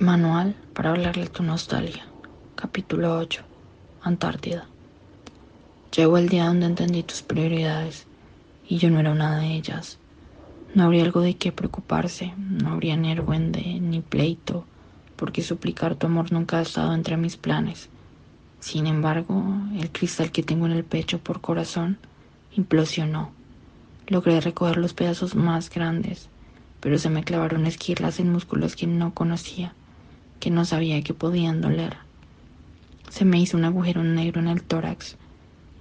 Manual para hablarle tu nostalgia. Capítulo 8. Antártida. Llegó el día donde entendí tus prioridades y yo no era una de ellas. No habría algo de qué preocuparse, no habría ni argüende ni pleito, porque suplicar tu amor nunca ha estado entre mis planes. Sin embargo, el cristal que tengo en el pecho por corazón implosionó. Logré recoger los pedazos más grandes, pero se me clavaron esquirlas en músculos que no conocía que no sabía que podían doler. Se me hizo un agujero negro en el tórax,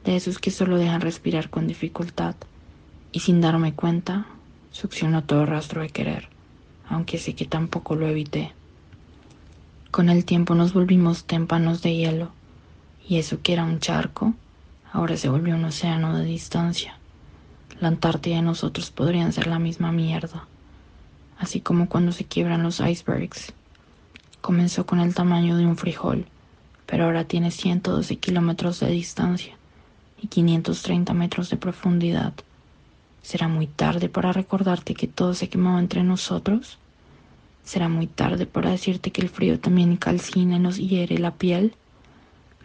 de esos que solo dejan respirar con dificultad, y sin darme cuenta, succionó todo rastro de querer, aunque sé que tampoco lo evité. Con el tiempo nos volvimos témpanos de hielo, y eso que era un charco, ahora se volvió un océano de distancia. La Antártida y nosotros podrían ser la misma mierda, así como cuando se quiebran los icebergs Comenzó con el tamaño de un frijol, pero ahora tiene 112 kilómetros de distancia y 530 metros de profundidad. ¿Será muy tarde para recordarte que todo se quemó entre nosotros? ¿Será muy tarde para decirte que el frío también calcina y nos hiere la piel?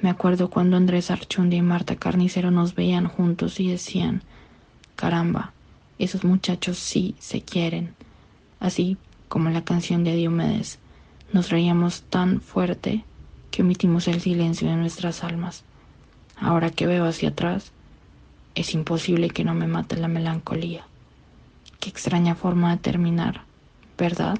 Me acuerdo cuando Andrés Archundi y Marta Carnicero nos veían juntos y decían, caramba, esos muchachos sí se quieren, así como la canción de Diomedes nos reíamos tan fuerte que omitimos el silencio de nuestras almas. Ahora que veo hacia atrás, es imposible que no me mate la melancolía. Qué extraña forma de terminar, ¿verdad?